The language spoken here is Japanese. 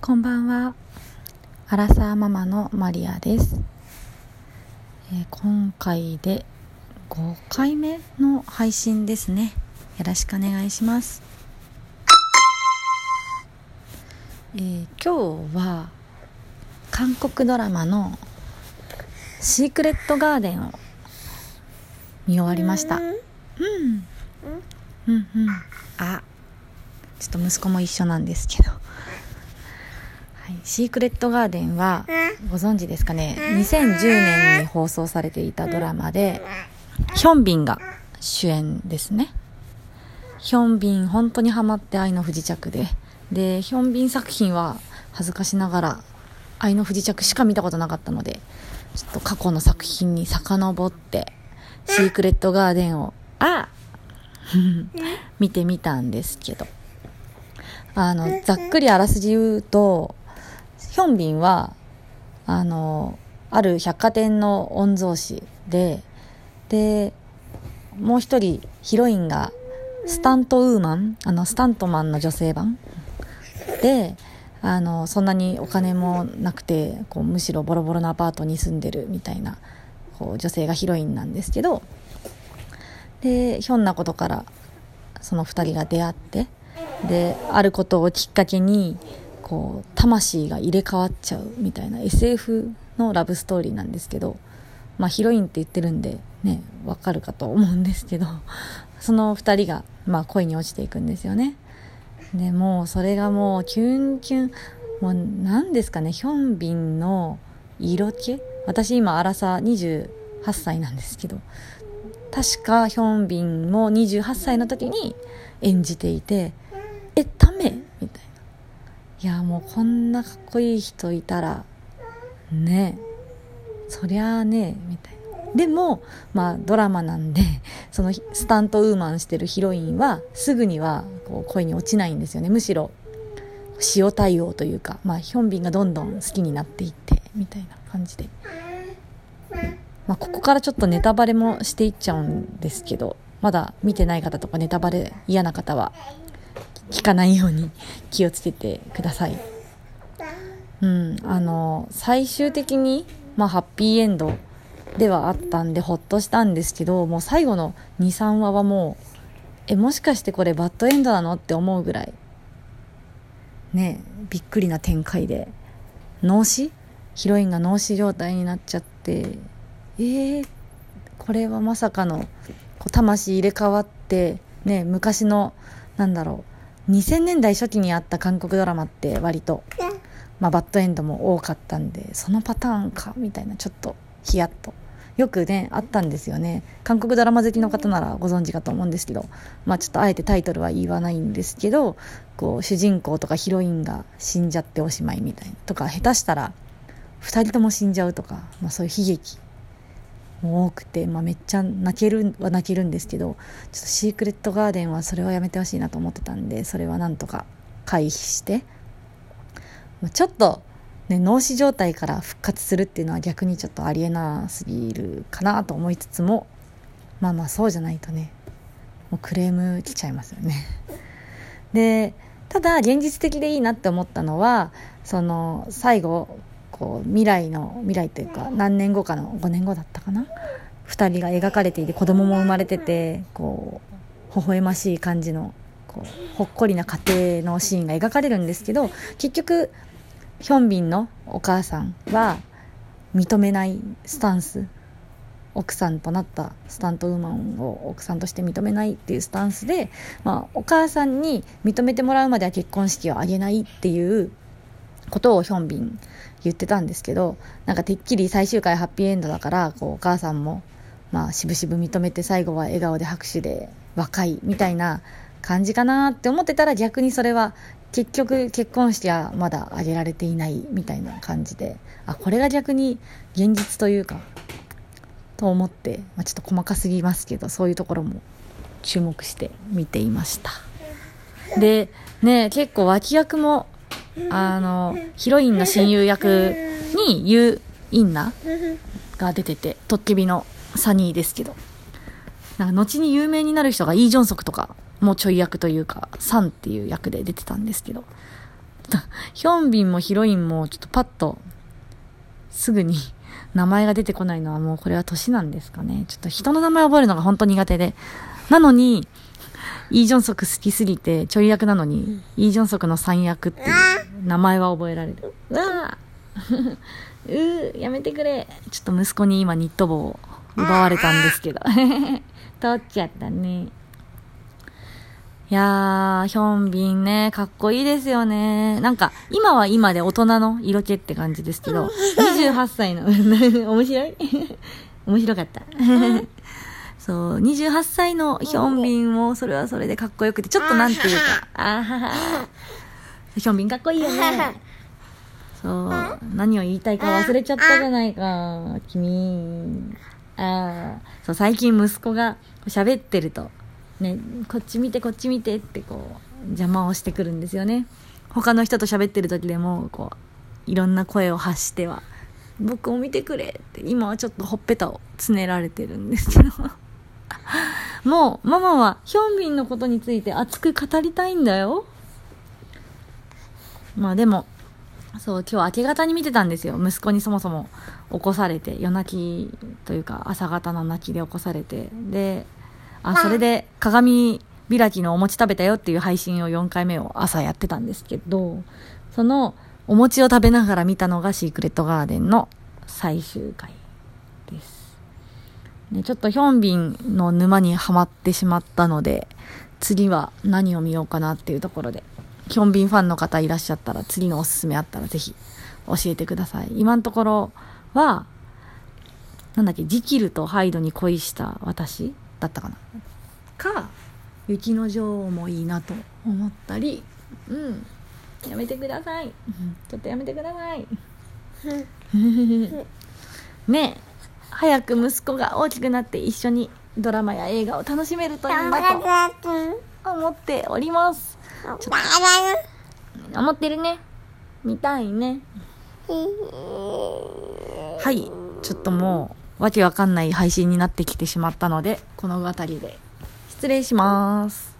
こんばんは。アラサーママのマリアです。えー今回で5回目の配信ですね。よろしくお願いします。えー今日は韓国ドラマのシークレットガーデンを見終わりました。うん。うんうん。あ、ちょっと息子も一緒なんですけど。はい、シークレットガーデンはご存知ですかね？2010年に放送されていたドラマでヒョンビンが主演ですね。ヒョンビン本当にハマって愛の不時着で。でヒョンビン作品は恥ずかしながら愛の不時着しか見たことなかったのでちょっと過去の作品に遡ってシークレットガーデンをあ 見てみたんですけど。あのざっくりあらすじ言うとヒョンビンはあのある百貨店の御曹司ででもう一人ヒロインがスタントウーマンあのスタントマンの女性版。であのそんなにお金もなくてこうむしろボロボロのアパートに住んでるみたいなこう女性がヒロインなんですけどでひょんなことからその2人が出会ってであることをきっかけにこう魂が入れ替わっちゃうみたいな SF のラブストーリーなんですけど、まあ、ヒロインって言ってるんでねわかるかと思うんですけど その2人が、まあ、恋に落ちていくんですよね。でもうそれがもうキュンキュンもう何ですかねヒョンビンの色気？私今アラサ28歳なんですけど確かヒョンビンも28歳の時に演じていてえダメいやもうこんなかっこいい人いたらねそりゃあねみたいな。でもまあドラマなんで そのスタントウーマンしてるヒロインはすぐにはこう恋に落ちないんですよね。むしろ塩対応というか、まあ、ヒョンビンがどんどん好きになっていってみたいな感じで、まあ、ここからちょっとネタバレもしていっちゃうんですけどまだ見てない方とかネタバレ嫌な方は聞かないように気をつけてください。うん、あの最終的に、まあ、ハッピーエンドではあったんでほっとしたんですけどもう最後の23話はもうえもしかしてこれバッドエンドなのって思うぐらいねびっくりな展開で脳死？ヒロインが脳死状態になっちゃってえー、これはまさかのこう魂入れ替わってね昔のなんだろう2000年代初期にあった韓国ドラマって割と、まあ、バッドエンドも多かったんでそのパターンかみたいなちょっとヒヤッと。よくねあったんですよね。韓国ドラマ好きの方ならご存知かと思うんですけどまあちょっとあえてタイトルは言わないんですけどこう主人公とかヒロインが死んじゃっておしまいみたいなとか下手したら2人とも死んじゃうとか、まあ、そういう悲劇も多くて、まあ、めっちゃ泣けるは泣けるんですけどちょっとシークレットガーデンはそれはやめてほしいなと思ってたんでそれはなんとか回避して、ま、ちょっと、ね、脳死状態から復活するっていうのは逆にちょっとありえなすぎるかなと思いつつもまあまあそうじゃないとねもうクレーム来ちゃいますよね。でただ現実的でいいなって思ったのはその最後こう未来の未来というか何年後かの5年後だったかな？2人が描かれていて子供も生まれててこう微笑ましい感じのこうほっこりな家庭のシーンが描かれるんですけど結局ヒョンビンのお母さんは認めないスタンス奥さんとなったスタントウーマンを奥さんとして認めないっていうスタンスで、まあ、お母さんに認めてもらうまでは結婚式を挙げないっていうことをヒョンビン言ってたんですけどなんかてっきり最終回ハッピーエンドだからこうお母さんもまあ渋々認めて最後は笑顔で拍手で若いみたいな感じかなって思ってたら逆にそれは結局結婚式はまだ挙げられていないみたいな感じであこれが逆に現実というかと思って、まあ、ちょっと細かすぎますけどそういうところも注目して見ていました。でね結構脇役もあのヒロインの親友役にユー・インナが出ててトッケビのサニーですけどなんか後に有名になる人がイ・ジョンソクとかもうちょい役というかサンっていう役で出てたんですけど、ヒョンビンもヒロインもちょっとパッと、すぐに名前が出てこないのはもうこれは年なんですかね。ちょっと人の名前覚えるのが本当苦手で。なのに、イ・ジョンソク好きすぎて、ちょい役なのに、イ・ジョンソクの三役っていう名前は覚えられる。うわ うー、やめてくれ。ちょっと息子に今ニット帽を奪われたんですけど。取っちゃったね。いやー、ヒョンビンね、かっこいいですよね。なんか、今は今で大人の色気って感じですけど、28歳の、面白い？面白かった。そう、28歳のヒョンビンも、それはそれでかっこよくて、ちょっとなんていうか、あはは。ヒョンビンかっこいいよね。そう、何を言いたいか忘れちゃったじゃないか、君。ああ、そう、最近息子が喋ってると、ね、こっち見てこっち見てってこう邪魔をしてくるんですよね。他の人と喋ってる時でもこういろんな声を発しては「僕を見てくれ」って今はちょっとほっぺたをつねられてるんですけどもうママはヒョンビンのことについて熱く語りたいんだよ。まあでもそう今日明け方に見てたんですよ。息子にそもそも起こされて夜泣きというか朝方の泣きで起こされて。であ、それで鏡開きのお餅食べたよっていう配信を4回目を朝やってたんですけど、そのお餅を食べながら見たのがシークレットガーデンの最終回。ね、ちょっとヒョンビンの沼にはまってしまったので、次は何を見ようかなっていうところで、ヒョンビンファンの方いらっしゃったら、次のおすすめあったらぜひ教えてください。今のところは、なんだっけ、ジキルとハイドに恋した私だったかな。か雪の女王もいいなと思ったりうん。やめてください。ちょっとやめてください。ねえ早く息子が大きくなって一緒にドラマや映画を楽しめるといいなと思っております。ちょっと思ってるね。見たいね。はい。ちょっともうわけわかんない配信になってきてしまったので、この辺りで失礼します。